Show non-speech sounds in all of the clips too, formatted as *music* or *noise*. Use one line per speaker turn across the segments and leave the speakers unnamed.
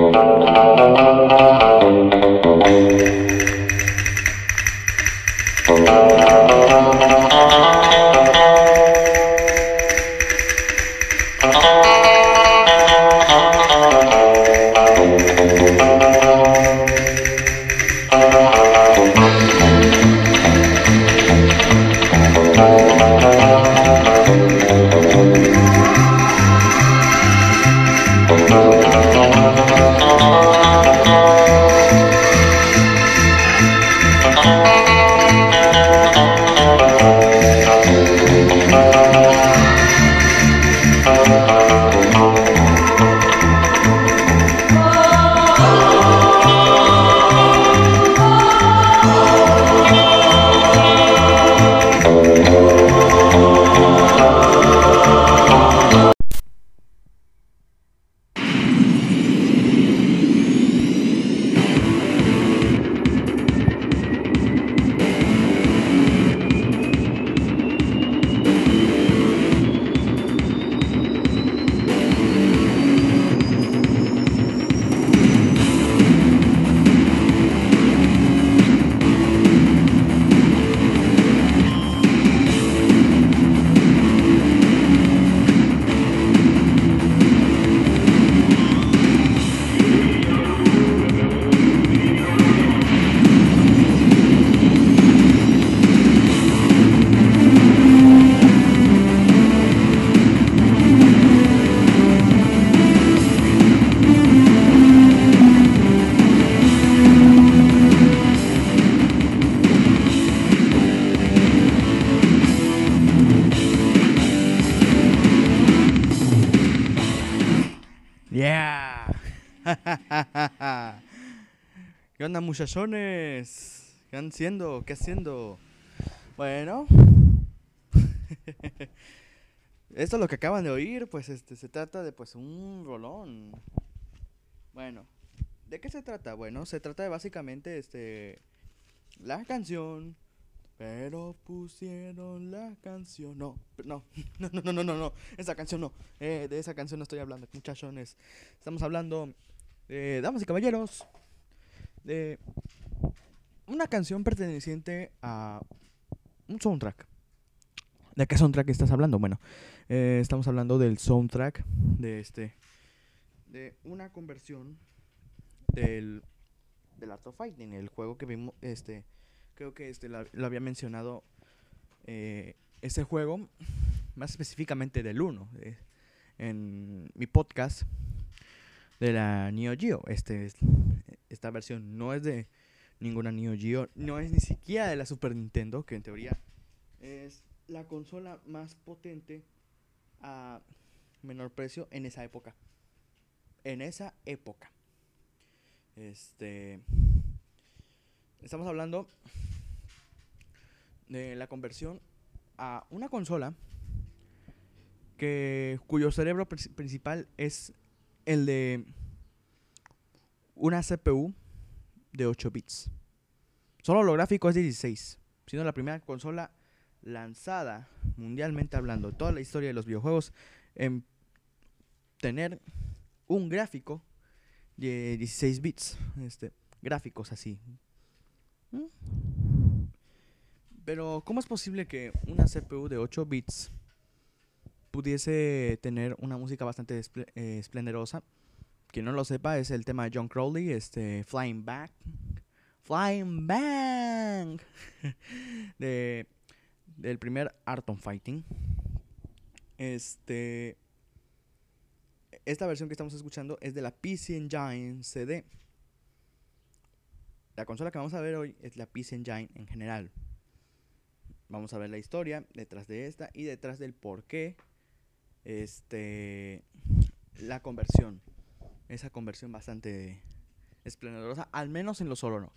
Thank you. Yeah. *laughs* ¿Qué onda, muchachones? ¿Qué andan haciendo? ¿Qué haciendo? Bueno. *laughs* Esto es lo que acaban de oír, pues este se trata de pues un rolón. Bueno, ¿de qué se trata? Bueno, se trata de básicamente este la canción pero pusieron la canción. No, no, *laughs* no, no, no, no, no. Esa canción no. Eh, de esa canción no estoy hablando, muchachones. Estamos hablando, de damas y caballeros, de una canción perteneciente a un soundtrack. ¿De qué soundtrack estás hablando? Bueno, eh, estamos hablando del soundtrack de este, de una conversión del, del Art of Fighting, el juego que vimos, este creo que este lo, había mencionado eh, ese juego, más específicamente del 1, eh, en mi podcast de la Neo Geo. Este, es- esta versión no es de ninguna Neo Geo, no es ni siquiera de la Super Nintendo, que en teoría es la consola más potente a menor precio en esa época. En esa época. Este. Estamos hablando de la conversión a una consola que cuyo cerebro prin- principal es el de una CPU de 8 bits. Solo lo gráfico es de 16, siendo la primera consola lanzada mundialmente hablando toda la historia de los videojuegos en tener un gráfico de 16 bits, este gráficos así. ¿Mm? Pero, ¿cómo es posible que una CPU de 8 bits pudiese tener una música bastante eh, esplendorosa? Quien no lo sepa es el tema de John Crowley, este Flying Back. Flying Bang *laughs* de, del primer Art of Fighting. Este esta versión que estamos escuchando es de la PC Engine CD. La consola que vamos a ver hoy es la PC Engine en general. Vamos a ver la historia detrás de esta y detrás del por qué este la conversión. Esa conversión bastante esplendorosa, al menos en lo sonoro.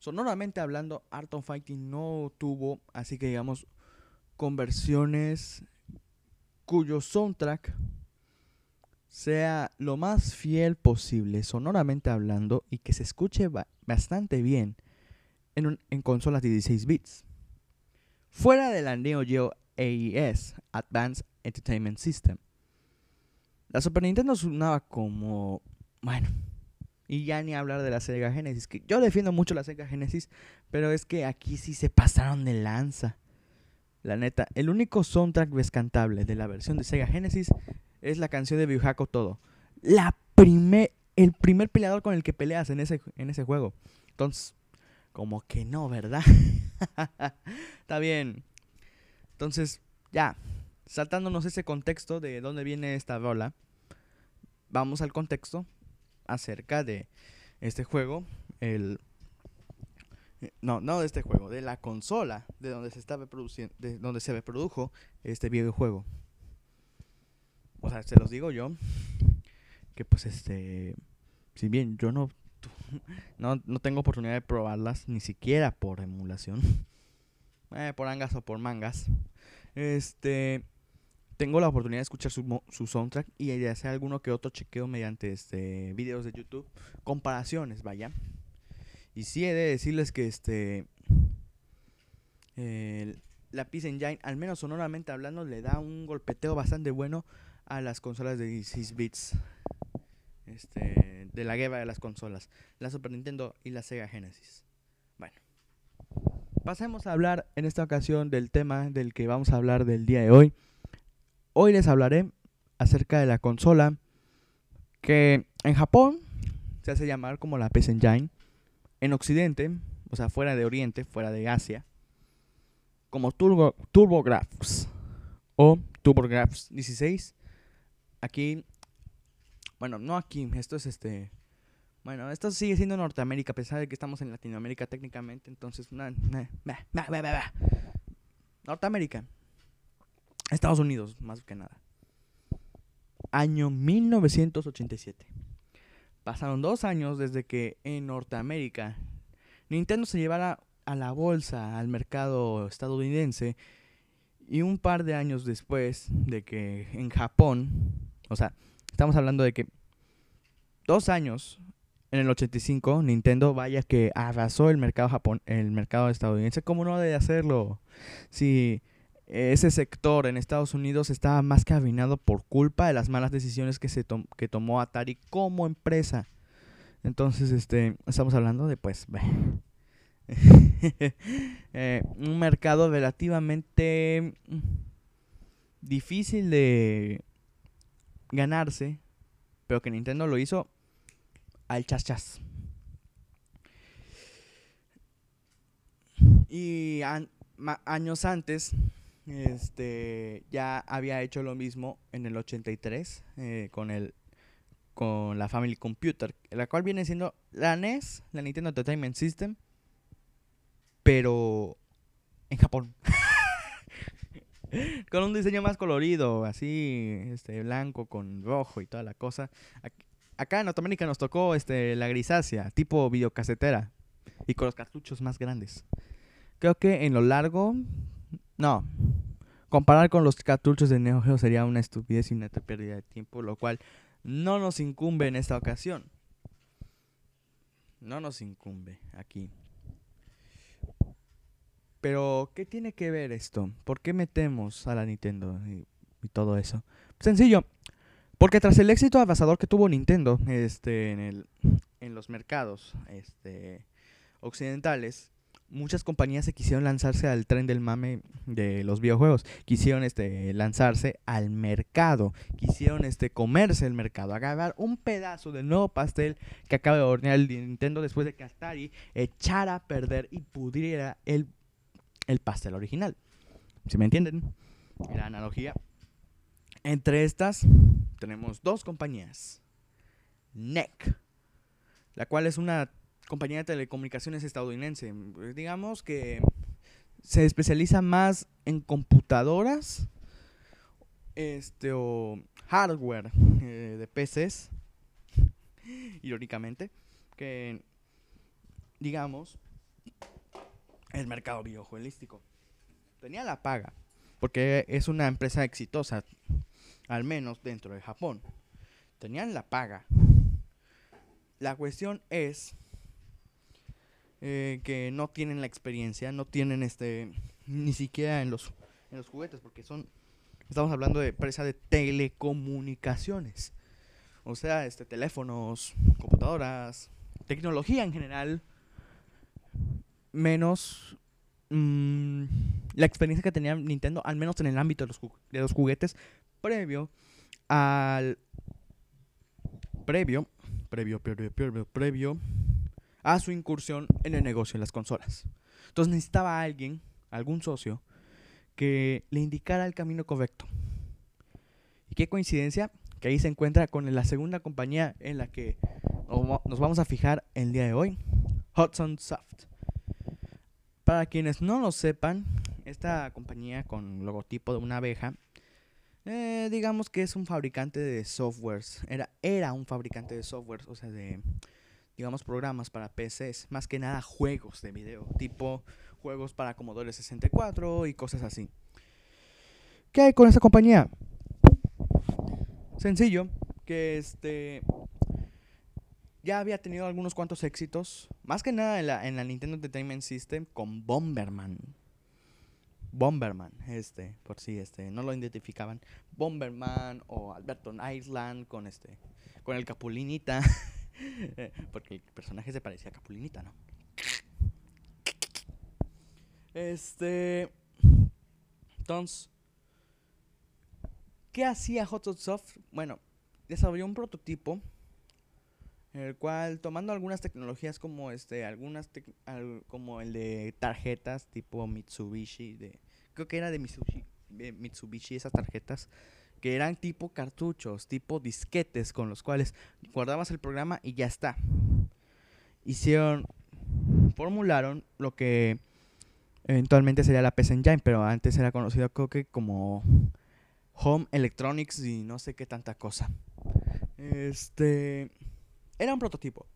Sonoramente hablando, Art of Fighting no tuvo, así que digamos, conversiones cuyo soundtrack sea lo más fiel posible, sonoramente hablando, y que se escuche ba- bastante bien en, un- en consolas de 16 bits. Fuera de la Neo Geo AES, Advanced Entertainment System. La Super Nintendo sonaba como Bueno, y ya ni hablar de la Sega Genesis, que yo defiendo mucho la Sega Genesis, pero es que aquí sí se pasaron de lanza. La neta, el único soundtrack descantable de la versión de Sega Genesis es la canción de Biohaco Todo. La primer, el primer peleador con el que peleas en ese, en ese juego. Entonces, como que no, ¿verdad? *laughs* Está bien. Entonces, ya, saltándonos ese contexto de dónde viene esta rola, vamos al contexto acerca de este juego, el no, no de este juego, de la consola de donde se produciendo, de donde se reprodujo este videojuego. O sea, se los digo yo que pues este si bien yo no *laughs* no, no tengo oportunidad de probarlas ni siquiera por emulación. *laughs* Eh, por angas o por mangas. Este tengo la oportunidad de escuchar su, su, soundtrack y de hacer alguno que otro chequeo mediante este videos de YouTube, comparaciones, vaya. Y sí he de decirles que este la Peace Engine, al menos sonoramente hablando, le da un golpeteo bastante bueno a las consolas de 16 bits. Este, de la guerra de las consolas, la Super Nintendo y la Sega Genesis. Bueno, pasemos a hablar en esta ocasión del tema del que vamos a hablar del día de hoy. Hoy les hablaré acerca de la consola que en Japón se hace llamar como la PS Engine, en Occidente, o sea, fuera de Oriente, fuera de Asia, como Turbo, TurboGrafx o TurboGrafx 16. Aquí, bueno, no aquí, esto es este. Bueno, esto sigue siendo Norteamérica, a pesar de que estamos en Latinoamérica técnicamente, entonces. Norteamérica. Estados Unidos, más que nada. Año 1987. Pasaron dos años desde que en Norteamérica Nintendo se llevara a la bolsa al mercado estadounidense y un par de años después de que en Japón, o sea, estamos hablando de que dos años en el 85 Nintendo vaya que arrasó el mercado Japón, el mercado estadounidense, ¿cómo no debe hacerlo? Si ese sector en Estados Unidos estaba más que por culpa de las malas decisiones que, se que tomó Atari como empresa. Entonces, este, estamos hablando de, pues, *laughs* eh, un mercado relativamente difícil de ganarse, pero que Nintendo lo hizo al chas chas. Y años antes, este, ya había hecho lo mismo en el 83 eh, con el con la Family Computer, la cual viene siendo la NES, la Nintendo Entertainment System, pero en Japón. *laughs* *laughs* con un diseño más colorido, así, este, blanco con rojo y toda la cosa. Acá en Norteamérica nos tocó este, la grisácea, tipo videocasetera, y con los cartuchos más grandes. Creo que en lo largo no. Comparar con los cartuchos de Neo Geo sería una estupidez y una pérdida de tiempo, lo cual no nos incumbe en esta ocasión. No nos incumbe aquí. Pero, ¿qué tiene que ver esto? ¿Por qué metemos a la Nintendo y, todo eso? Sencillo. Porque tras el éxito abrasador que tuvo Nintendo este, en, el, en los mercados este, occidentales, muchas compañías se quisieron lanzarse al tren del mame de los videojuegos. Quisieron este, lanzarse al mercado. Quisieron este, comerse el mercado. Agarrar un pedazo del nuevo pastel que acaba de hornear el Nintendo después de que Atari echara a perder y pudriera el, el pastel original. ¿Si me entienden? La analogía. Entre estas tenemos dos compañías. NEC, la cual es una compañía de telecomunicaciones estadounidense. Digamos que se especializa más en computadoras este o hardware eh, de PCs *laughs* irónicamente que digamos el mercado videojueguístico tenía la paga porque es una empresa exitosa al menos dentro de Japón. Tenían la paga. La cuestión es eh, que no tienen la experiencia, no tienen este ni siquiera en los, en los juguetes, porque son, estamos hablando de empresa de telecomunicaciones. O sea, este, teléfonos, computadoras, tecnología en general, menos mm, la experiencia que tenía Nintendo, al menos en el ámbito de los, de los juguetes, previo al... Previo, previo, previo, previo, a su incursión en el negocio de las consolas. Entonces necesitaba alguien, algún socio, que le indicara el camino correcto. Y qué coincidencia que ahí se encuentra con la segunda compañía en la que nos vamos a fijar el día de hoy, Hudson Soft. Para quienes no lo sepan, esta compañía con logotipo de una abeja, eh, digamos que es un fabricante de softwares. Era, era un fabricante de softwares, o sea, de, digamos, programas para PCs. Más que nada juegos de video, tipo juegos para Commodore 64 y cosas así. ¿Qué hay con esta compañía? Sencillo, que este ya había tenido algunos cuantos éxitos, más que nada en la, en la Nintendo Entertainment System con Bomberman. Bomberman, este, por si este, no lo identificaban. Bomberman o Alberto Island con este, con el Capulinita, *laughs* porque el personaje se parecía a Capulinita, ¿no? Este. Entonces. ¿Qué hacía Soft? Bueno, desarrolló un prototipo. En el cual, tomando algunas tecnologías como este, algunas como el de tarjetas tipo Mitsubishi, de, creo que era de Mitsubishi, Mitsubishi esas tarjetas, que eran tipo cartuchos, tipo disquetes con los cuales guardabas el programa y ya está. Hicieron, formularon lo que Eventualmente sería la PC Engine, pero antes era conocido creo que como Home Electronics y no sé qué tanta cosa. Este era un prototipo,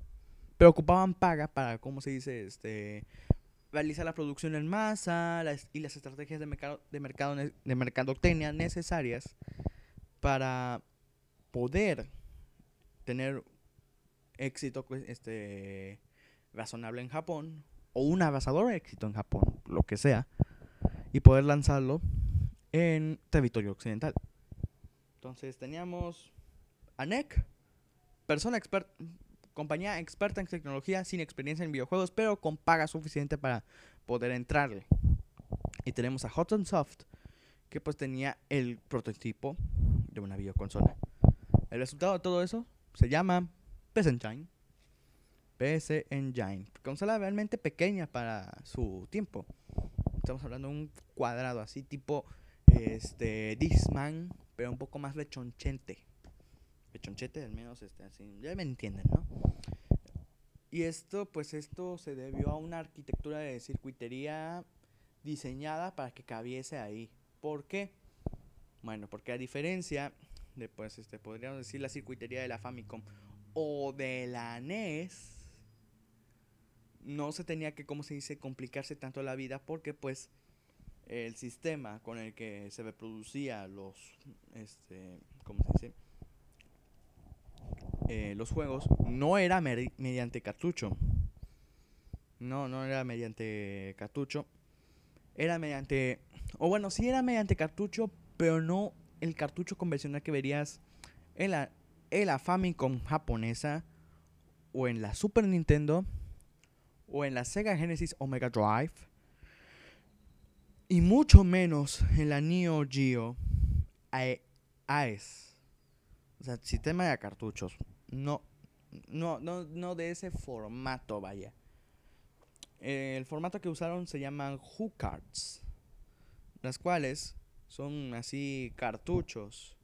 pero ocupaban paga para, ¿cómo se dice? Este realizar la producción en masa y las estrategias de mercado de mercado de mercadotecnia necesarias para poder tener éxito pues, este razonable en Japón o un abrasador éxito en Japón, lo que sea, y poder lanzarlo en territorio occidental. Entonces teníamos a NEC, persona experta, compañía experta en tecnología, sin experiencia en videojuegos, pero con paga suficiente para poder entrarle. Y tenemos a Hudson Soft, que pues tenía el prototipo de una videoconsola. El resultado de todo eso se llama PS Engine PC Engine. Consola realmente pequeña para su tiempo. Estamos hablando de un cuadrado así tipo este Disman, pero un poco más lechonchente. Lechonchete al menos este así, ya me entienden, ¿no? Y esto pues esto se debió a una arquitectura de circuitería diseñada para que cabiese ahí. ¿Por qué? Bueno, porque a diferencia de pues este podríamos decir la circuitería de la Famicom o de la NES no se tenía que, como se dice, complicarse tanto la vida porque pues el sistema con el que se reproducía los, este, ¿cómo se dice? Eh, los juegos no era mediante cartucho. No, no era mediante cartucho. Era mediante, o bueno, sí era mediante cartucho, pero no el cartucho convencional que verías en la, en la Famicom japonesa o en la Super Nintendo o en la Sega Genesis Omega Drive y mucho menos en la Neo Geo AES. O sea, sistema de cartuchos. No, no, no, no de ese formato, vaya. el formato que usaron se llaman cards las cuales son así cartuchos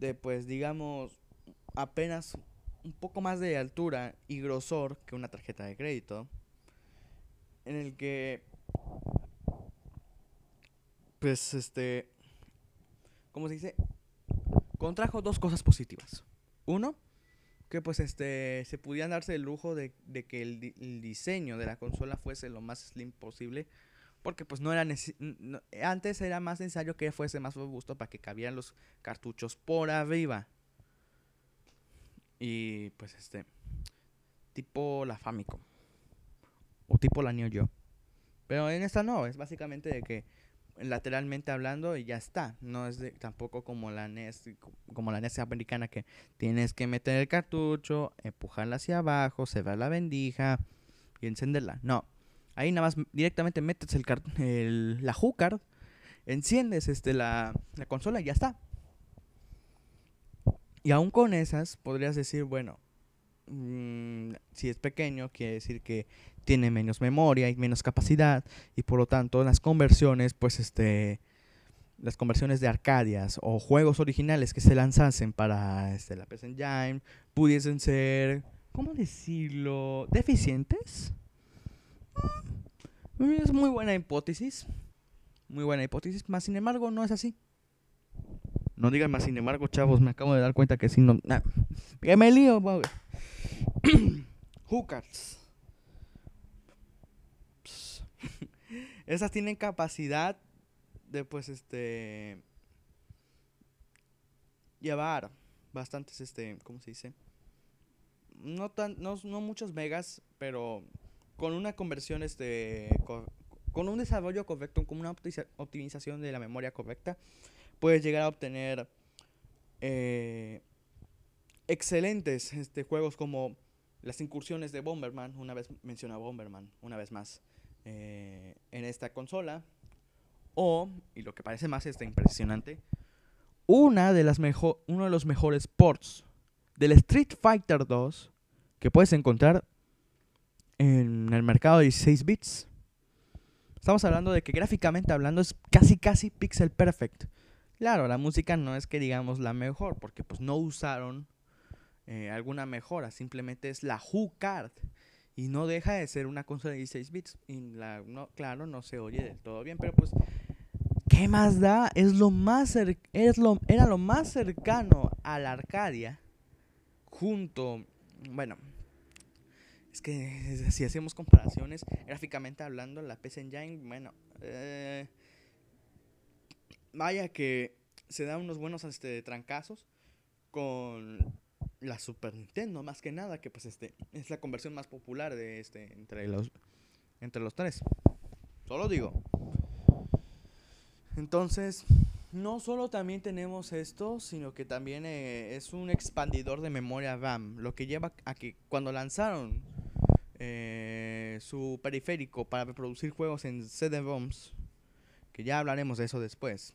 de pues digamos apenas un poco más de altura y grosor que una tarjeta de crédito, en el que, pues, este, ¿cómo se dice? Contrajo dos cosas positivas. Uno, que pues este se pudieran darse el lujo de, que el, diseño de la consola fuese lo más slim posible porque pues no era antes era más necesario que fuese más robusto para que cabieran los cartuchos por arriba y pues este. Tipo la Famicom. O tipo la Neo Geo. Pero en esta no, es básicamente de que lateralmente hablando y ya está. No es tampoco como la NES, como la NES americana que tienes que meter el cartucho, empujarla hacia abajo, cerrar la vendija y encenderla. No. Ahí nada más directamente metes el, el la HUCard, enciendes este, la, la consola y ya está. Y aún con esas podrías decir, bueno, mm, si es pequeño, quiere decir que tiene menos memoria y menos capacidad y por lo tanto las conversiones, pues este, las conversiones de Arcadias o juegos originales que se lanzasen para este, la PS Engine pudiesen ser, ¿cómo decirlo? ¿Deficientes? Mm, es muy buena hipótesis, muy buena hipótesis, más sin embargo no es así. No digan más, sin embargo, chavos, me acabo de dar cuenta que si no. que me lío, *clears throat* Hookers. *laughs* Esas tienen capacidad de, pues, este. Llevar bastantes, este. ¿Cómo se dice? No, tan, no, no muchos megas, pero con una conversión, este. con un desarrollo correcto, con una optimización de la memoria correcta puedes llegar a obtener eh, excelentes este, juegos como las incursiones de Bomberman, una vez menciona Bomberman, una vez más, eh, en esta consola. O, y lo que parece más este, impresionante, una de las mejor, uno de los mejores ports del Street Fighter 2 que puedes encontrar en el mercado de 16 bits. Estamos hablando de que gráficamente hablando es casi casi pixel perfect. Claro, la música no es que digamos la mejor, porque pues no usaron eh, alguna mejora, simplemente es la HuCard y no deja de ser una consola de 16 bits y la, no, claro, no se oye del todo bien, pero pues ¿qué más da? Es lo más es lo era lo más cercano a la Arcadia junto, bueno, es que si hacemos comparaciones gráficamente hablando la PC Engine, bueno, eh, vaya que se da unos buenos este, trancazos con la Super Nintendo, más que nada, que pues este es la conversión más popular de este entre los entre los tres. Solo digo. Entonces, no solo también tenemos esto, sino que también eh, es un expandidor de memoria RAM, lo que lleva a que cuando lanzaron eh, su periférico para reproducir juegos en CD-ROMs, que ya hablaremos de eso después.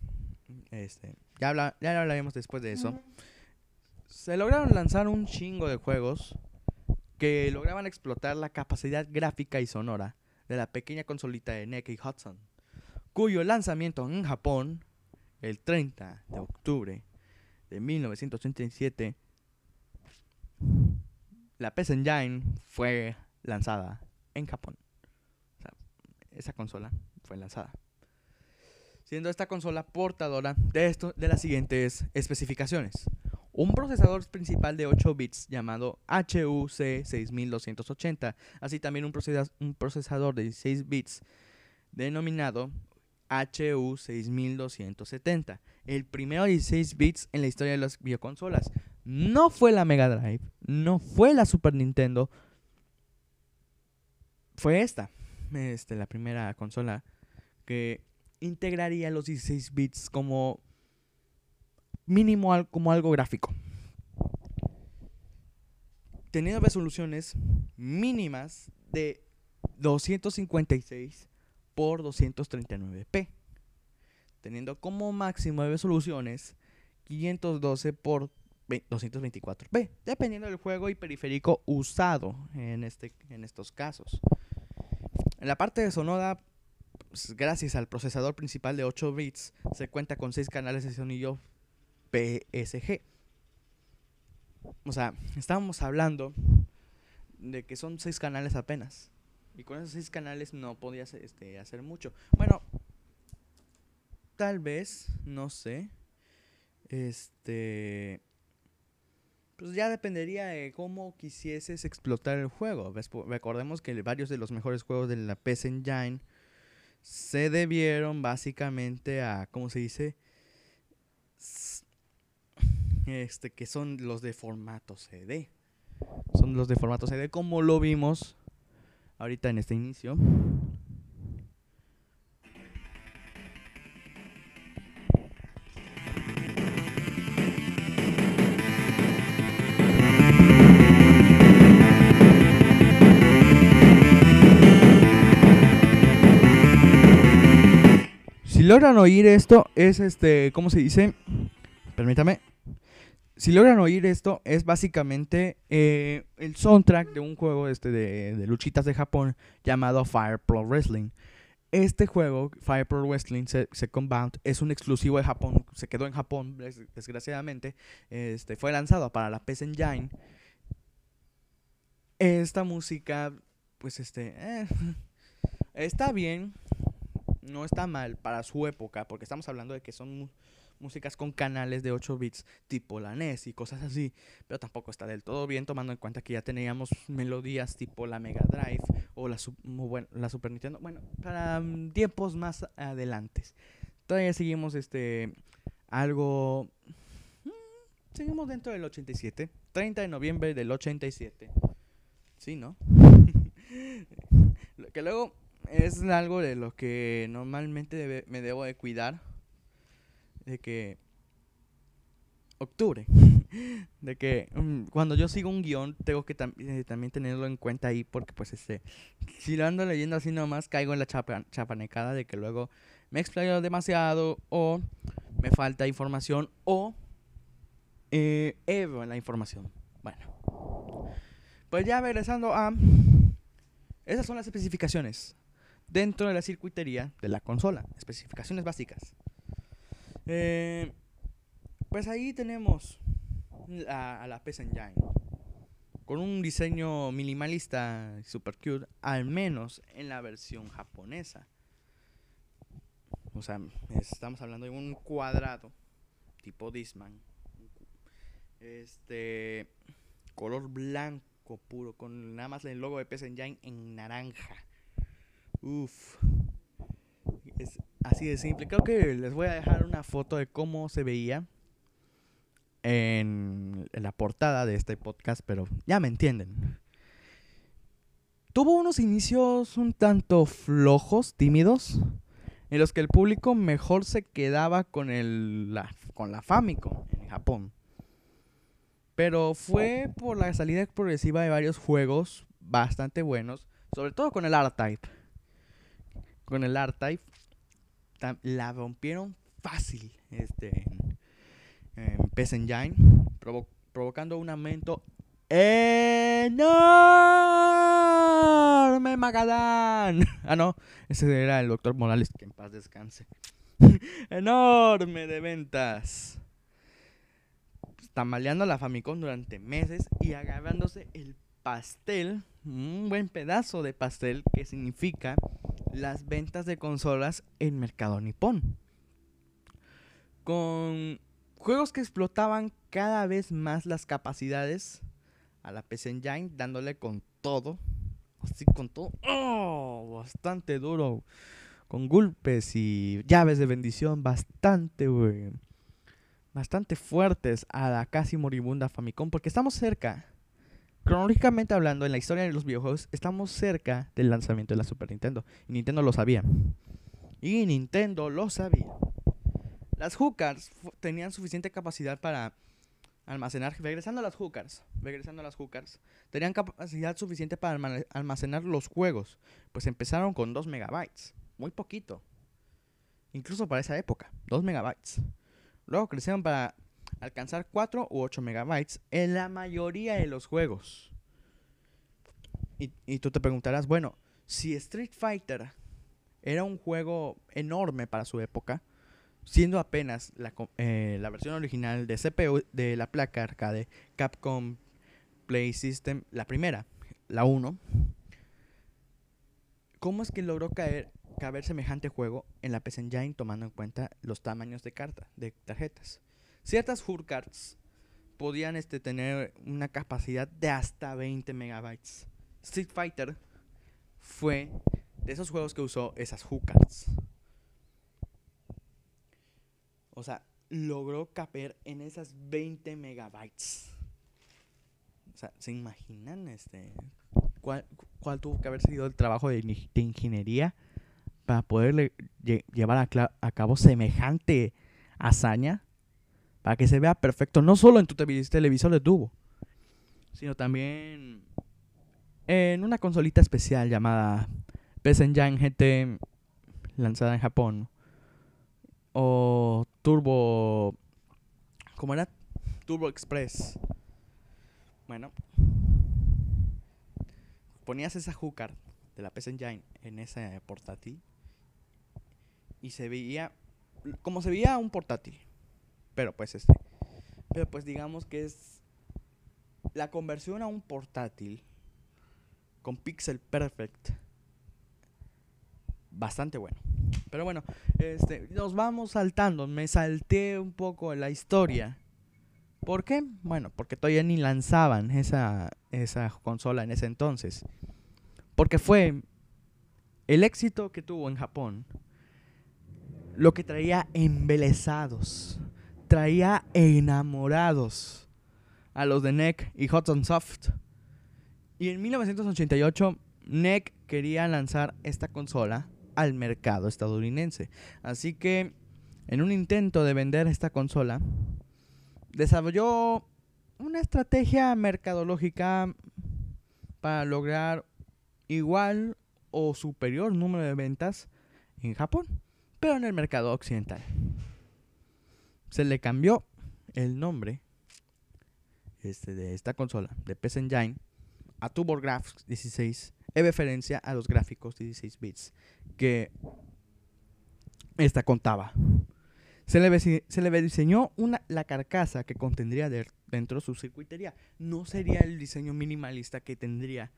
Este, ya, habla, ya hablaremos después de eso. Se lograron lanzar un chingo de juegos que lograban explotar la capacidad gráfica y sonora de la pequeña consolita de NEC y Hudson, cuyo lanzamiento en Japón el 30 de octubre de 1987 la PS Engine fue lanzada en Japón. esa consola fue lanzada siendo esta consola portadora de, esto, de las siguientes especificaciones. Un procesador principal de 8 bits llamado HUC 6280, así también un, un procesador de 16 bits denominado HU 6270, el primero de 16 bits en la historia de las videoconsolas. No fue la Mega Drive, no fue la Super Nintendo, fue esta, este, la primera consola que integraría los 16 bits como mínimo como algo gráfico. Teniendo resoluciones mínimas de 256 por 239p. Teniendo como máximo de resoluciones 512 por 224p, dependiendo del juego y periférico usado en, este, en estos casos. En la parte de sonora gracias al procesador principal de 8 bits, se cuenta con 6 canales de sonido PSG. O sea, estábamos hablando de que son 6 canales apenas. Y con esos 6 canales no podías este, hacer mucho. Bueno, tal vez, no sé. Este. Pues ya dependería de cómo quisieses explotar el juego. Recordemos que varios de los mejores juegos de la PS Engine se debieron básicamente a, ¿cómo se dice? Este, que son los de formato CD. Son los de formato CD, como lo vimos ahorita en este inicio. Logran oír esto, es este, ¿cómo se dice? Permítame. Si logran oír esto, es básicamente eh, el soundtrack de un juego este de, luchitas de Japón llamado Fire Pro Wrestling. Este juego, Fire Pro Wrestling Second Bound, es un exclusivo de Japón. Se quedó en Japón, desgraciadamente. Este, fue lanzado para la PS Engine. Esta música, pues este, eh, *laughs* está bien no está mal para su época, porque estamos hablando de que son músicas con canales de 8 bits tipo la NES y cosas así, pero tampoco está del todo bien tomando en cuenta que ya teníamos melodías tipo la Mega Drive o la, bueno, la Super Nintendo, bueno, para mm, tiempos más adelante. Todavía seguimos este algo mm, seguimos dentro del 87, 30 de noviembre del 87. Sí, ¿no? *laughs* que luego es algo de lo que normalmente me debo de cuidar. De que... Octubre. *laughs* de que mm, cuando yo sigo un guion tengo que eh, también tenerlo en cuenta ahí porque pues este... Si lo ando leyendo así nomás caigo en la chapa chapanecada de que luego me explayo demasiado o me falta información o eh, la información. Bueno. Pues ya regresando a... Esas son las especificaciones dentro de la circuitería de la consola. Especificaciones básicas. Eh, pues ahí tenemos a, la PS Engine. Con un diseño minimalista super cute, al menos en la versión japonesa. O sea, estamos hablando de un cuadrado tipo Disman. Este color blanco puro con nada más el logo de PS Engine en naranja. Uf. Es así de simple. Creo que les voy a dejar una foto de cómo se veía en, la portada de este podcast, pero ya me entienden. Tuvo unos inicios un tanto flojos, tímidos, en los que el público mejor se quedaba con, el, la, con la Famicom en Japón. Pero fue por la salida progresiva de varios juegos bastante buenos, sobre todo con el R-Type con el R-Type, la rompieron fácil este, en, PS Engine, provocando un aumento enorme, Magadán. *laughs* Ah, no, ese era el doctor Morales, que en paz descanse. *laughs* enorme de ventas. Tamaleando la Famicom durante meses y agarrándose el pastel, un buen pedazo de pastel que significa las ventas de consolas en mercado nipón. Con juegos que explotaban cada vez más las capacidades a la PC Engine, dándole con todo. Así con todo. ¡Oh! Bastante duro. Con golpes y llaves de bendición bastante, Bastante fuertes a la casi moribunda Famicom. Porque estamos cerca cronológicamente hablando, en la historia de los videojuegos, estamos cerca del lanzamiento de la Super Nintendo. Y Nintendo lo sabía. Y Nintendo lo sabía. Las hookers tenían suficiente capacidad para almacenar, regresando a las hookers, regresando a las hookers, tenían capacidad suficiente para almacenar los juegos, pues empezaron con 2 megabytes, muy poquito, incluso para esa época, 2 megabytes. Luego crecieron para alcanzar 4 u 8 megabytes en la mayoría de los juegos. Y, tú te preguntarás, bueno, si Street Fighter era un juego enorme para su época, siendo apenas la, eh, la, versión original de CPU de la placa arcade Capcom Play System, la primera, la 1, ¿cómo es que logró caer, caber semejante juego en la PC Engine tomando en cuenta los tamaños de carta, de tarjetas? Ciertas cards podían este, tener una capacidad de hasta 20 megabytes. Street Fighter fue de esos juegos que usó esas cards. O sea, logró caper en esas 20 megabytes. O sea, ¿se imaginan este cuál, tuvo que haber sido el trabajo de, ingeniería para poder llevar a cabo semejante hazaña? Para que se vea perfecto, no solo en tu televisor de tubo, sino también en una consolita especial llamada PS Engine GT lanzada en Japón o Turbo... ¿Cómo era? Turbo Express. Bueno. Ponías esa hooker de la PC Engine en ese portátil. Y se veía... Como se veía un portátil. Pero pues este... Pero pues digamos que es... La conversión a un portátil con Pixel Perfect. Bastante bueno. Pero bueno, este, nos vamos saltando. Me salté un poco la historia. ¿Por qué? Bueno, porque todavía ni lanzaban esa, esa consola en ese entonces. Porque fue el éxito que tuvo en Japón lo que traía embelesados, traía enamorados a los de NEC y Hudson Soft. Y en 1988 NEC quería lanzar esta consola al mercado estadounidense. Así que en un intento de vender esta consola, desarrolló una estrategia mercadológica para lograr igual o superior número de ventas en Japón, pero en el mercado occidental. Se le cambió el nombre este, de esta consola, de PC Engine, a TurboGrafx 16 en referencia a los gráficos 16 bits que esta contaba. Se le, se le diseñó una, la carcasa que contendría dentro de su circuitería. No sería el diseño minimalista que tendría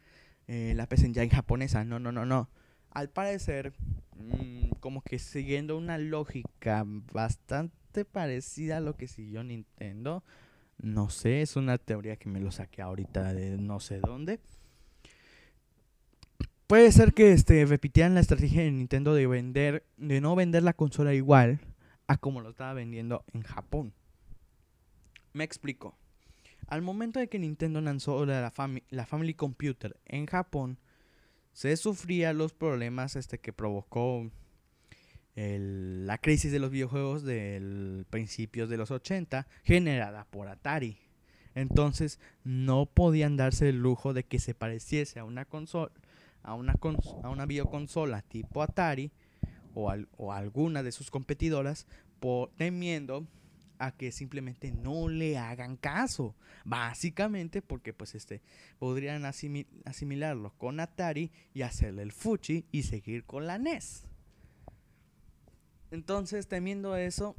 eh, la PC Engine japonesa. No, no, no, no. Al parecer, mm, como que siguiendo una lógica bastante parecida a lo que siguió Nintendo. No sé, es una teoría que me lo saqué ahorita de no sé dónde. Puede ser que este, repitieran la estrategia de Nintendo de vender, de no vender la consola igual a como lo estaba vendiendo en Japón. Me explico. Al momento de que Nintendo lanzó la, la Family Computer en Japón, se sufría los problemas este, que provocó la crisis de los videojuegos del principios de los 80 generada por Atari. Entonces no podían darse el lujo de que se pareciese a una consola, a una, a una videoconsola tipo Atari o, o alguna de sus competidoras por, temiendo a que simplemente no le hagan caso. Básicamente porque pues este podrían asimilarlo con Atari y hacerle el fuchi y seguir con la NES. Entonces, temiendo eso,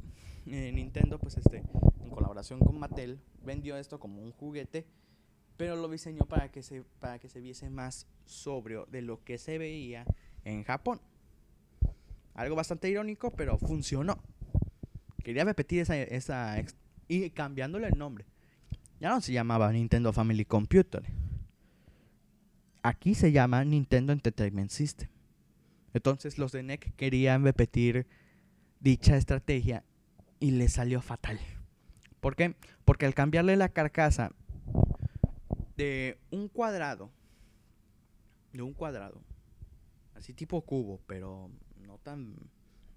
eh, Nintendo, pues este, en colaboración con Mattel, vendió esto como un juguete, pero lo diseñó para que se, para que se viese más sobrio de lo que se veía en Japón. Algo bastante irónico, pero funcionó. Quería repetir esa, esa y cambiándole el nombre. Ya no se llamaba Nintendo Family Computer. Aquí se llama Nintendo Entertainment System. Entonces los de NEC querían repetir dicha estrategia y le salió fatal. ¿Por qué? Porque al cambiarle la carcasa de un cuadrado, de un cuadrado, así tipo cubo, pero no tan,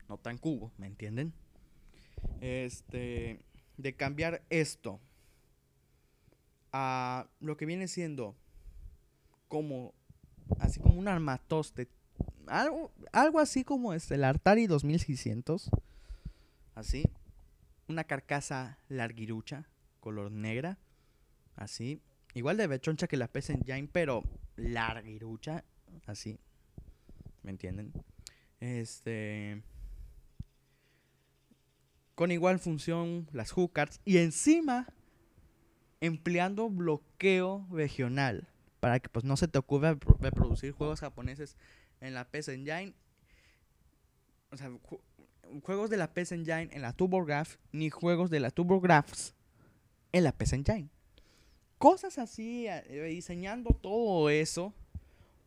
no tan cubo, ¿me entienden? Este, de cambiar esto a lo que viene siendo como, así como un armatoste algo, algo así como este, el Artari 2600. Así. Una carcasa larguirucha, color negra. Así. Igual de bechoncha que la PC Engine, pero larguirucha. Así. ¿Me entienden? Este. Con igual función las hookers. Y encima. Empleando bloqueo regional. Para que pues no se te ocurra reproducir juegos japoneses en la PS Engine. O sea, juegos de la PS Engine en la TurboGrafx, ni juegos de la TurboGrafx en la PS Engine. Cosas así, eh, diseñando todo eso,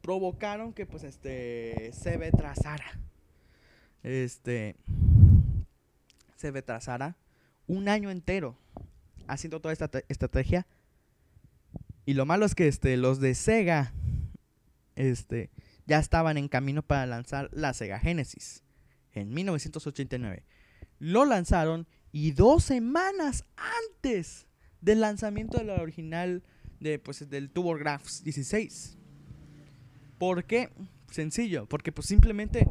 provocaron que pues este se retrasara. Este se retrasara un año entero haciendo toda esta estrategia. Y lo malo es que este los de Sega este ya estaban en camino para lanzar la Sega Genesis en 1989. Lo lanzaron y dos semanas antes del lanzamiento de la original de, pues, del TurboGrafx 16. ¿Por qué? Sencillo, porque pues simplemente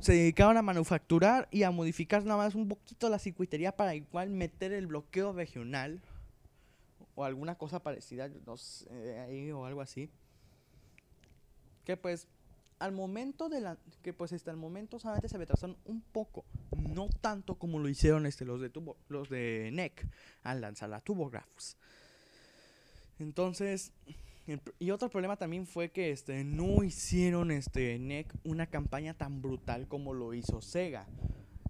se dedicaron a manufacturar y a modificar nada más un poquito la circuitería para igual meter el bloqueo regional o alguna cosa parecida, no sé, o algo así. Que pues al momento de la que pues hasta el momento solamente se retrasaron un poco, no tanto como lo hicieron este los de tubo, los de NEC al lanzar la TurboGrafx. Entonces, y otro problema también fue que este no hicieron este NEC una campaña tan brutal como lo hizo Sega.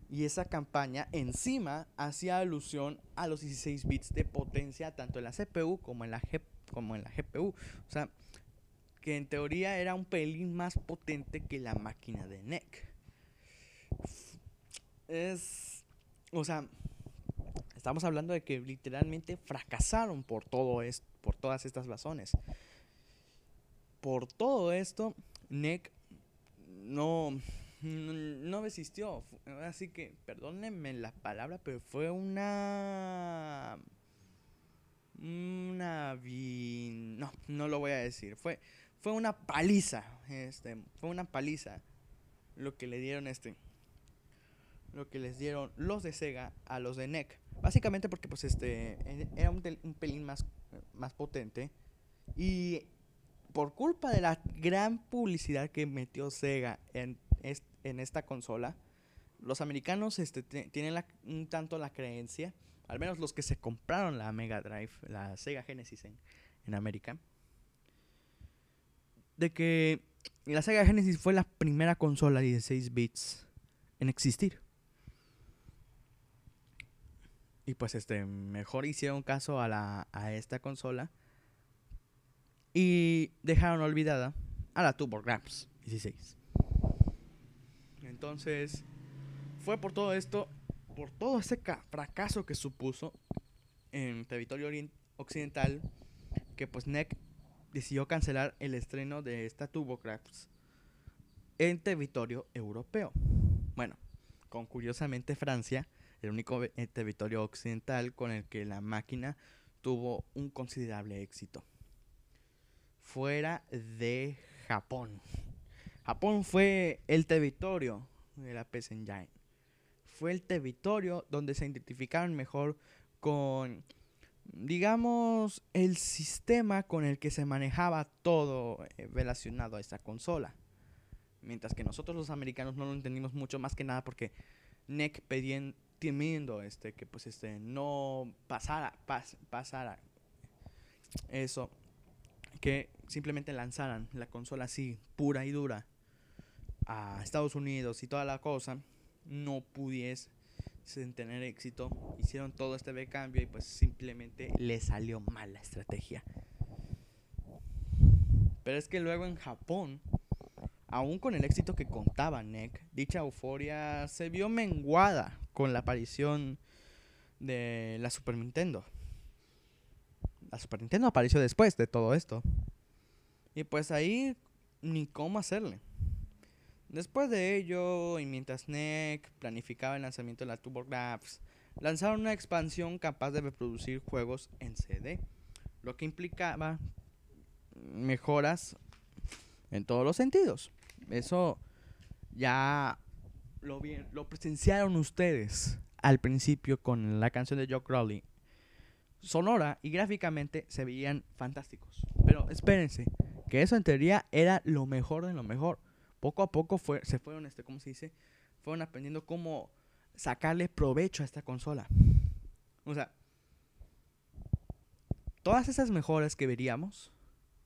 Y esa campaña encima hacía alusión a los 16 bits de potencia tanto en la CPU como en la, como en la GPU. O sea, que en teoría era un pelín más potente que la máquina de NEC. Es. O sea, estamos hablando de que literalmente fracasaron por todo esto, por todas estas razones. Por todo esto, NEC no, no resistió. Así que, perdónenme la palabra, pero fue una. Una. No, no lo voy a decir. Fue fue una paliza, este, fue una paliza lo que le dieron este lo que les dieron los de Sega a los de NEC. Básicamente porque pues este era un, pelín más, más potente y por culpa de la gran publicidad que metió Sega en, en esta consola, los americanos este, tienen un tanto la creencia, al menos los que se compraron la Mega Drive, la Sega Genesis en, en América, de que la Sega Genesis fue la primera consola de 16 bits en existir. Y pues este, mejor hicieron caso a, la, a esta consola. Y dejaron olvidada a la TurboGrafx 16. Entonces, fue por todo esto, por todo ese fracaso que supuso en territorio occidental, que pues NEC decidió cancelar el estreno de esta TurboGrafx en territorio europeo. Bueno, con curiosamente Francia, el único territorio occidental con el que la máquina tuvo un considerable éxito. Fuera de Japón. Japón fue el territorio de la PC Engine. Fue el territorio donde se identificaron mejor con digamos, el sistema con el que se manejaba todo eh, relacionado a esta consola. Mientras que nosotros los americanos no lo entendimos mucho más que nada porque NEC pedían, temiendo este, que pues este, no pasara, pasara eso, que simplemente lanzaran la consola así, pura y dura, a Estados Unidos y toda la cosa, no pudiese sin tener éxito, hicieron todo este cambio y pues simplemente le salió mal la estrategia. Pero es que luego en Japón, aún con el éxito que contaba NEC, dicha euforia se vio menguada con la aparición de la Super Nintendo. La Super Nintendo apareció después de todo esto. Y pues ahí ni cómo hacerle. Después de ello, y mientras NEC planificaba el lanzamiento de la TurboGrafx, lanzaron una expansión capaz de reproducir juegos en CD, lo que implicaba mejoras en todos los sentidos. Eso ya lo, lo presenciaron ustedes al principio con la canción de Joe Crowley. Sonora y gráficamente se veían fantásticos. Pero espérense, que eso en teoría era lo mejor de lo mejor poco a poco se fueron, este, ¿cómo se dice? Fueron aprendiendo cómo sacarle provecho a esta consola. O sea, todas esas mejoras que veríamos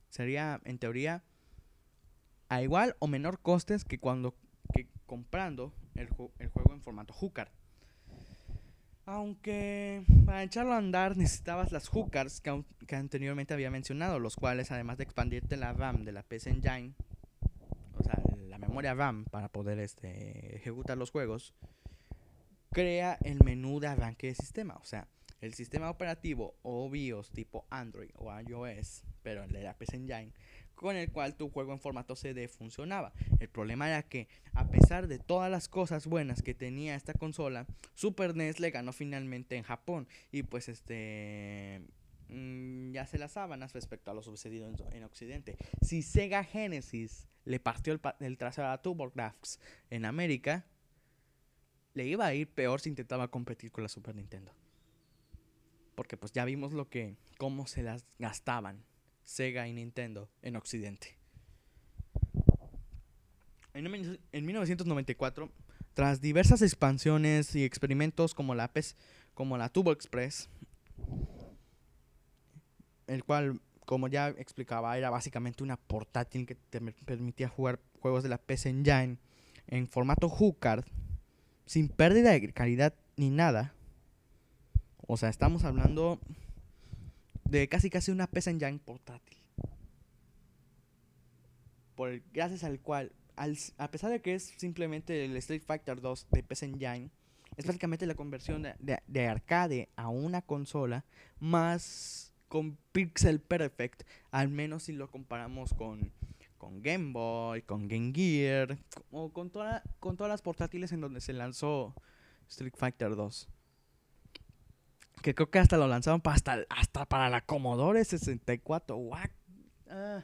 sería, en teoría, a igual o menor costes que cuando que comprando el, el juego en formato hooker. Aunque para echarlo a andar necesitabas las hookers que, que, anteriormente había mencionado, los cuales además de expandirte la RAM de la PC Engine, o sea, memoria RAM para poder este, ejecutar los juegos, crea el menú de arranque de sistema. O sea, el sistema operativo o BIOS tipo Android o iOS, pero el de la PC Engine, con el cual tu juego en formato CD funcionaba. El problema era que, a pesar de todas las cosas buenas que tenía esta consola, Super NES le ganó finalmente en Japón. Y pues este. Mm, ya se las sábanas respecto a lo sucedido en, en Occidente. Si Sega Genesis le partió el, el trasero a TurboGrafx en América, le iba a ir peor si intentaba competir con la Super Nintendo. Porque pues ya vimos lo que cómo se las gastaban Sega y Nintendo en Occidente. En, 1994, tras diversas expansiones y experimentos como la PES, como la Turbo Express, el cual, como ya explicaba, era básicamente una portátil que te permitía jugar juegos de la PS Engine en formato HUCard, sin pérdida de calidad ni nada. O sea, estamos hablando de casi casi una PS Engine portátil. Por gracias al cual, a pesar de que es simplemente el Street Fighter 2 de PS Engine, es básicamente la conversión de arcade a una consola más con pixel perfect, al menos si lo comparamos con, con Game Boy, con Game Gear, o con, toda, con todas las portátiles en donde se lanzó Street Fighter 2. Que creo que hasta lo lanzaron para hasta, hasta para la Commodore 64. Ah,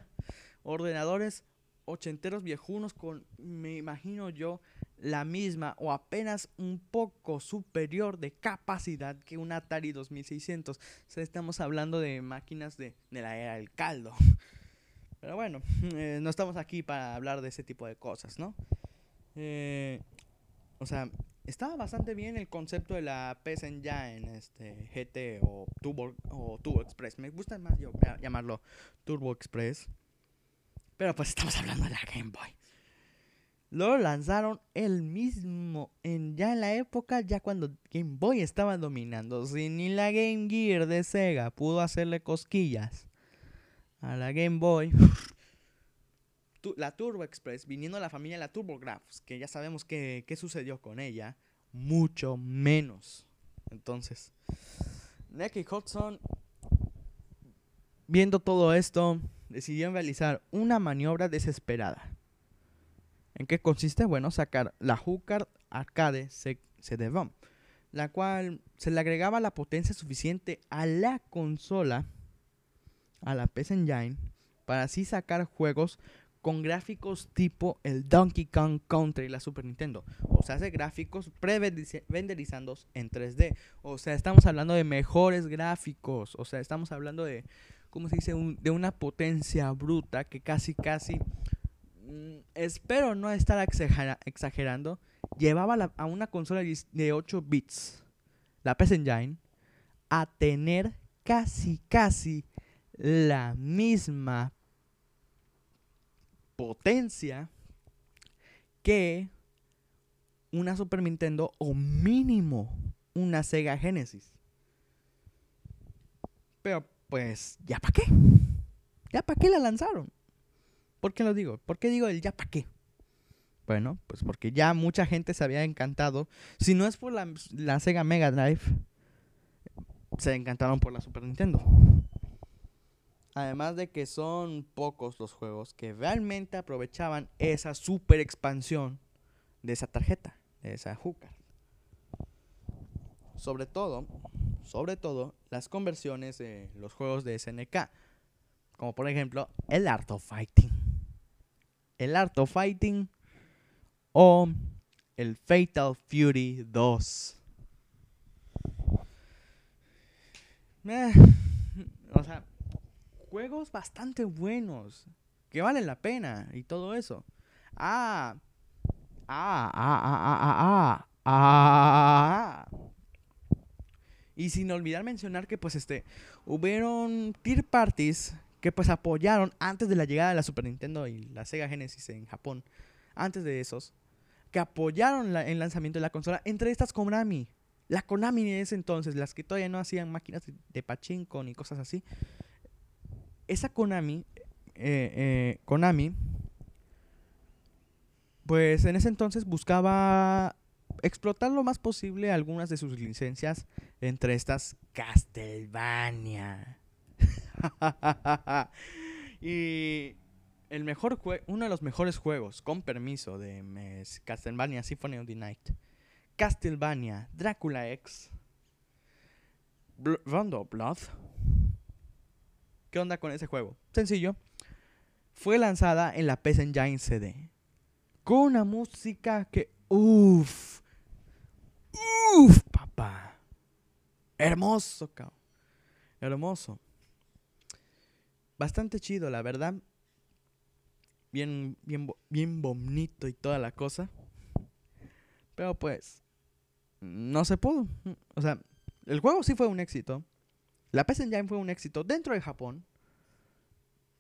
ordenadores ochenteros viejunos con, me imagino yo, la misma o apenas un poco superior de capacidad que un Atari 2600. O sea, estamos hablando de máquinas de, la era del caldo. Pero bueno, eh, no estamos aquí para hablar de ese tipo de cosas, ¿no? Eh, o sea, estaba bastante bien el concepto de la PS Engine, este, GT o Turbo, o Turbo Express. Me gusta más yo llamarlo Turbo Express. Pero pues estamos hablando de la Game Boy. Lo lanzaron el mismo, en, ya en la época, ya cuando Game Boy estaba dominando. Si ni la Game Gear de Sega pudo hacerle cosquillas a la Game Boy. la Turbo Express, viniendo a la familia de la TurboGrafx, que ya sabemos qué sucedió con ella, mucho menos. Entonces, Nicky Hudson, viendo todo esto, decidió realizar una maniobra desesperada. ¿En qué consiste? Bueno, sacar la Hucard Arcade CD-ROM, la cual se le agregaba la potencia suficiente a la consola, a la PS Engine, para así sacar juegos con gráficos tipo el Donkey Kong Country y la Super Nintendo. O sea, hace gráficos pre-venderizados en 3D. O sea, estamos hablando de mejores gráficos. O sea, estamos hablando de ¿cómo se dice? de una potencia bruta que casi, casi, espero no estar exagerando, llevaba a una consola de 8 bits, la PS Engine, a tener casi, casi la misma potencia que una Super Nintendo o mínimo una Sega Genesis. Pero pues, ¿ya para qué? ¿Ya para qué la lanzaron? ¿Por qué lo digo? ¿Por qué digo el ya para qué? Bueno, pues porque ya mucha gente se había encantado. Si no es por la, Sega Mega Drive, se encantaron por la Super Nintendo. Además de que son pocos los juegos que realmente aprovechaban esa super expansión de esa tarjeta, de esa hookah. Sobre todo, sobre todo las conversiones de los juegos de SNK, como por ejemplo el Art of Fighting. El Art of Fighting o el Fatal Fury 2. Eh, o sea, juegos bastante buenos, que valen la pena y todo eso. Ah, ah, ah, ah, ah, ah, ah. ah. Y sin olvidar mencionar que pues este hubieron tier parties que pues apoyaron antes de la llegada de la Super Nintendo y la Sega Genesis en Japón, antes de esos, que apoyaron el lanzamiento de la consola, entre estas Konami. La Konami en ese entonces, las que todavía no hacían máquinas de, pachinko ni cosas así. Esa Konami, eh, eh, Konami, pues en ese entonces buscaba explotar lo más posible algunas de sus licencias, entre estas Castlevania. *laughs* y el mejor uno de los mejores juegos, con permiso, de Castlevania Symphony of the Night. Castlevania, Drácula X, Rondo Blood. ¿Qué onda con ese juego? Sencillo. fue lanzada en la PS Engine CD. Con una música que, uff, uff, papá. Hermoso. Hermoso. Bastante chido, la verdad. Bien, bien, bien bonito y toda la cosa. Pero pues, no se pudo. O sea, el juego sí fue un éxito. La PS Engine fue un éxito dentro de Japón.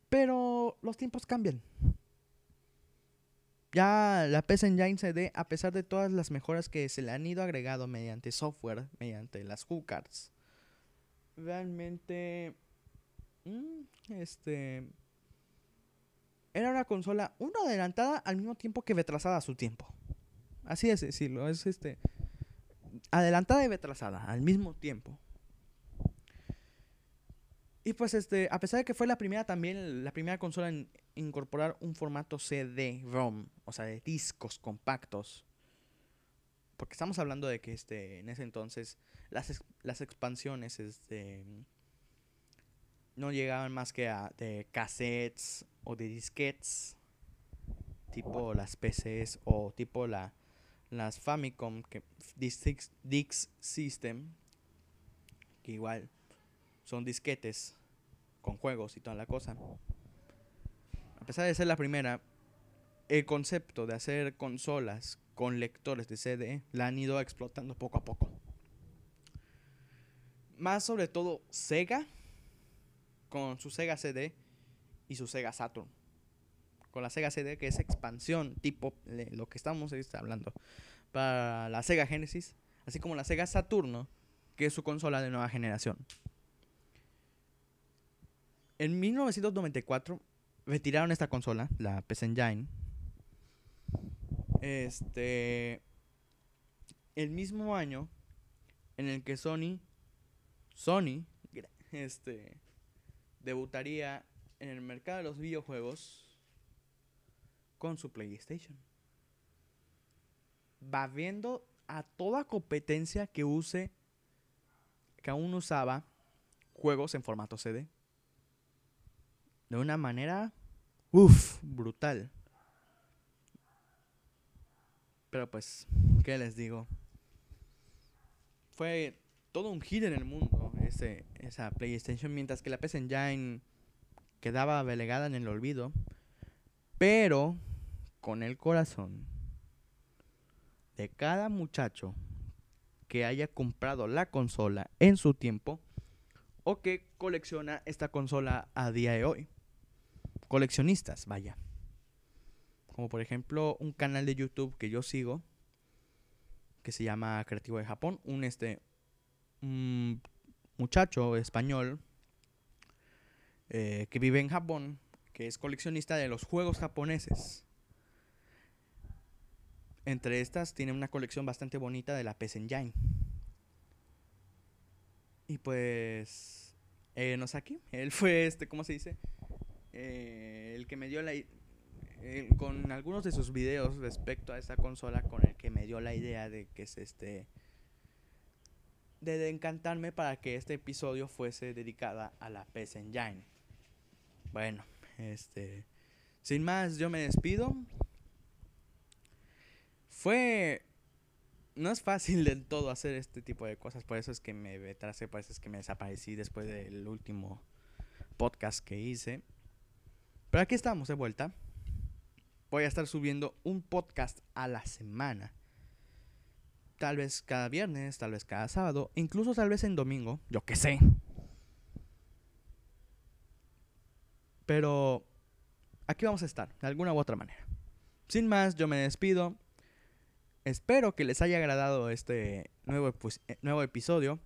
Pero los tiempos cambian. Ya la PS Engine CD, a pesar de todas las mejoras que se le han ido agregado mediante software, mediante las cards realmente mm, este era una consola una adelantada al mismo tiempo que retrasada a su tiempo. Así es decirlo, es este adelantada y retrasada al mismo tiempo. Y pues este, a pesar de que fue la primera también, la primera consola en incorporar un formato CD-ROM, o sea, de discos compactos. Porque estamos hablando de que este, en ese entonces las, las expansiones este, no llegaban más que a de cassettes o de disquetes, tipo las PCs o tipo la, las Famicom, que Dix System, que igual son disquetes con juegos y toda la cosa. A pesar de ser la primera, el concepto de hacer consolas con lectores de CD la han ido explotando poco a poco. Más sobre todo Sega, con su Sega CD y su Sega Saturn. Con la Sega CD, que es expansión, tipo lo que estamos hablando, para la Sega Genesis, así como la Sega Saturno, que es su consola de nueva generación. En 1994 retiraron esta consola, la PS Engine. Este. El mismo año en el que Sony. Sony. Este. Debutaría en el mercado de los videojuegos. Con su PlayStation. Va viendo a toda competencia que use. Que aún usaba juegos en formato CD de una manera, uff, brutal. Pero pues, ¿qué les digo? Fue todo un hit en el mundo esa PlayStation, mientras que la PS Engine quedaba delegada en el olvido. Pero con el corazón de cada muchacho que haya comprado la consola en su tiempo o que colecciona esta consola a día de hoy coleccionistas, vaya. Como por ejemplo un canal de YouTube que yo sigo, que se llama Creativo de Japón, un este muchacho español eh, que vive en Japón, que es coleccionista de los juegos japoneses. Entre estas tiene una colección bastante bonita de la PS Engine. Y pues, eh, no sé aquí, *laughs* él fue este, ¿cómo se dice? Eh, el que me dio la con algunos de sus videos respecto a esa consola con el que me dio la idea de que es este de, encantarme para que este episodio fuese dedicada a la PS Engine. Bueno, este sin más yo me despido. Fue no es fácil del todo hacer este tipo de cosas, por eso es que me retrasé, por eso es que me desaparecí después del último podcast que hice. Pero aquí estamos de vuelta. Voy a estar subiendo un podcast a la semana. Tal vez cada viernes, tal vez cada sábado, incluso tal vez en domingo, yo qué sé. Pero aquí vamos a estar, de alguna u otra manera. Sin más, yo me despido. Espero que les haya agradado este nuevo, eh, episodio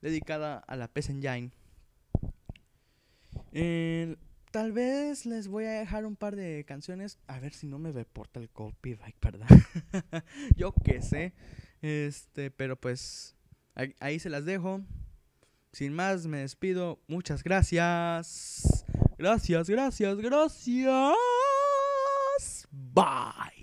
dedicado a la PS Engine. Tal vez les voy a dejar un par de canciones. A ver si no me reporta el copyright, ¿verdad? *laughs* Yo qué sé. Este, pero pues ahí, ahí se las dejo. Sin más, me despido. Muchas gracias. Gracias, gracias, gracias. Bye.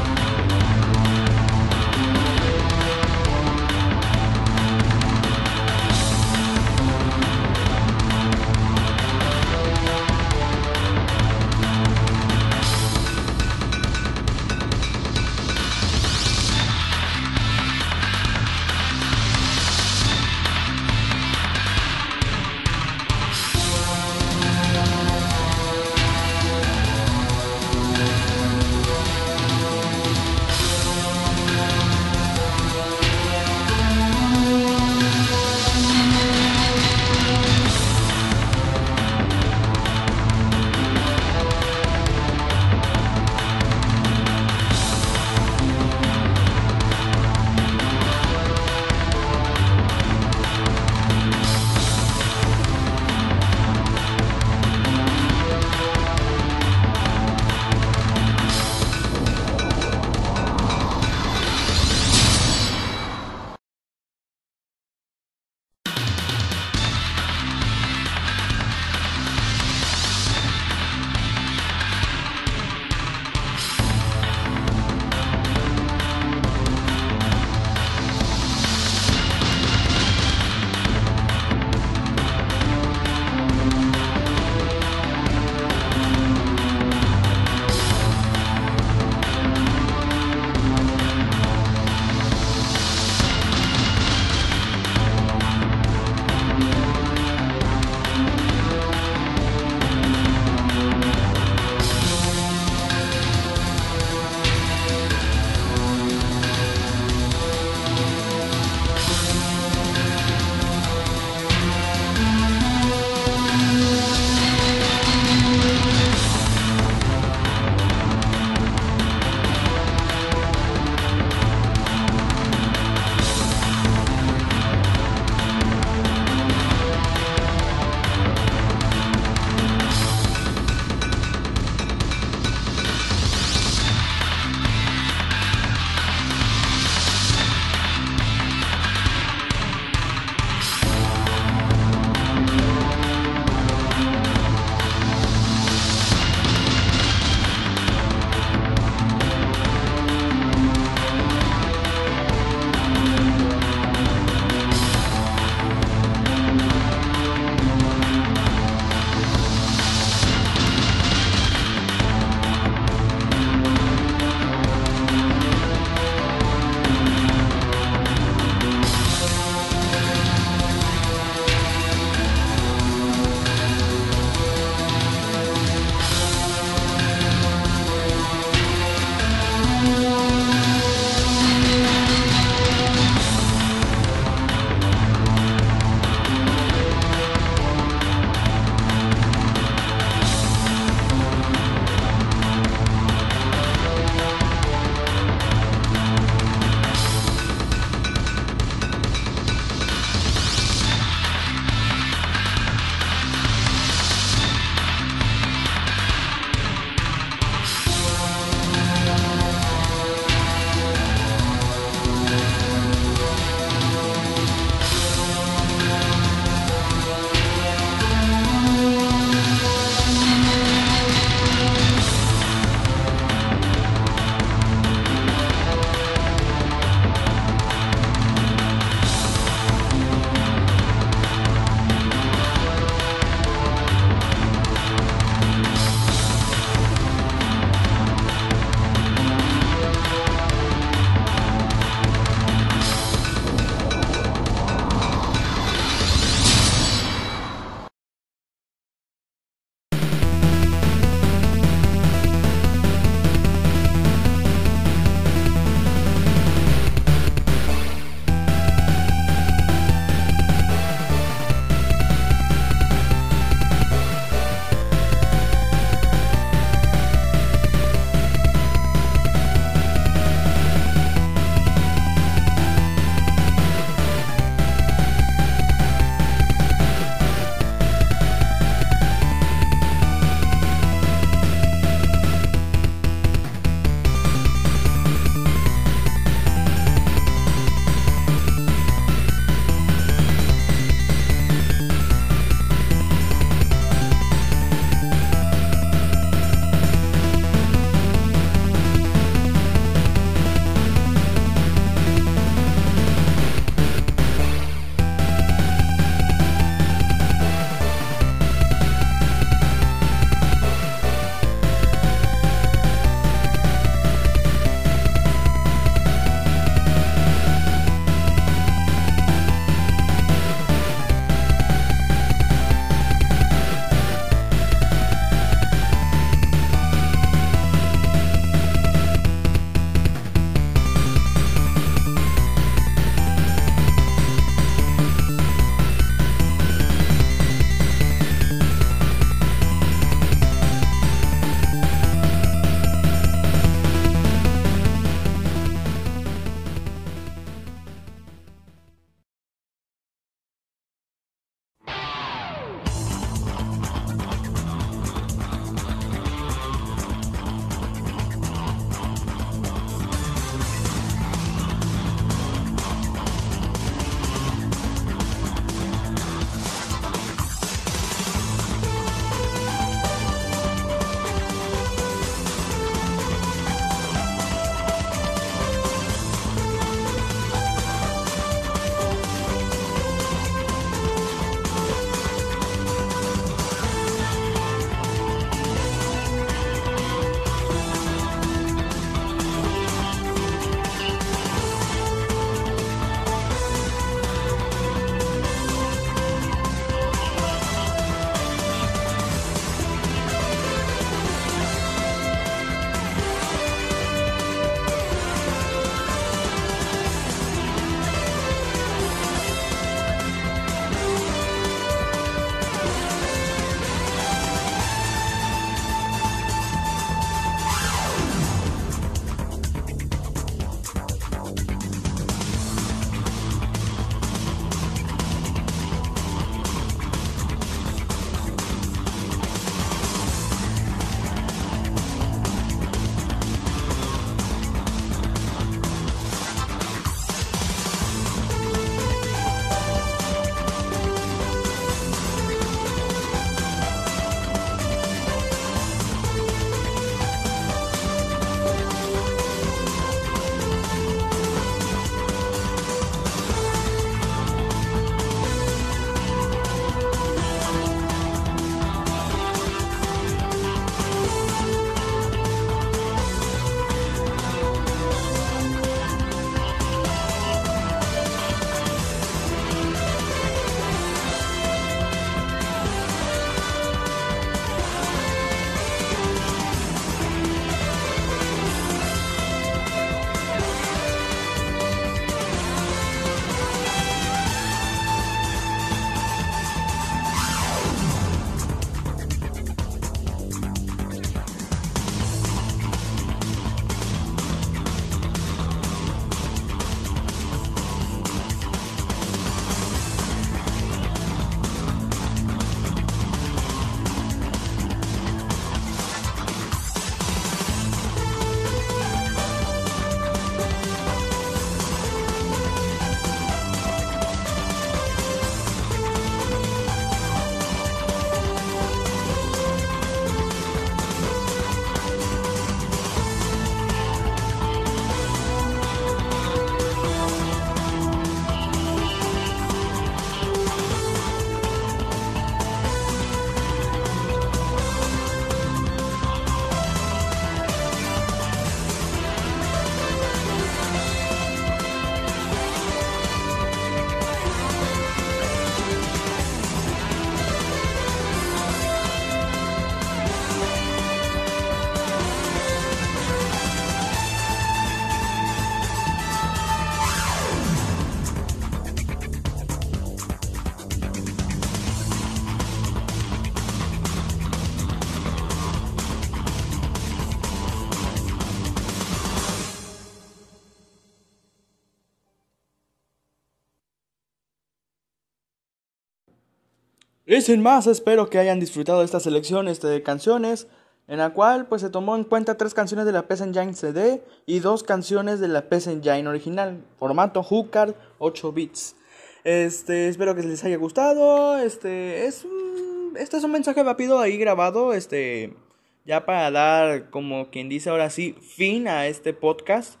Y sin más, espero que hayan disfrutado de esta selección este, de canciones, en la cual pues se tomó en cuenta tres canciones de la PS Engine CD y dos canciones de la PS Engine original, formato HUCARD 8 bits. Este, espero que les haya gustado. Este, es un, este es un mensaje rápido ahí grabado, este, ya para dar, como quien dice ahora sí, fin a este podcast.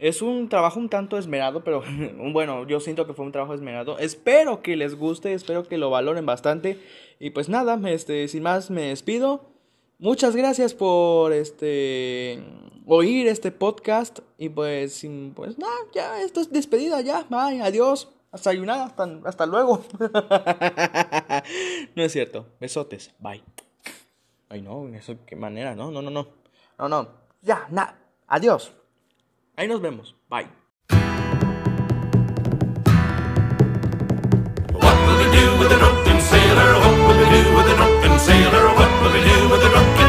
Es un trabajo un tanto esmerado, pero *laughs* bueno, yo siento que fue un trabajo esmerado. Espero que les guste, espero que lo valoren bastante. Y pues nada, este, sin más me despido. Muchas gracias por este oír este podcast. Y pues, pues nada, ya esto es despedida, ya. Bye, adiós. Hasta hasta, hasta luego. *laughs* no es cierto. Besotes. Bye. Ay, no, eso qué manera, no, no, no, no. No, no. Ya, nada. Adiós. Ahí nos vemos. Bye. What will we do with the drunken sailor? What will we do with the drunken sailor? What will we do with the drunken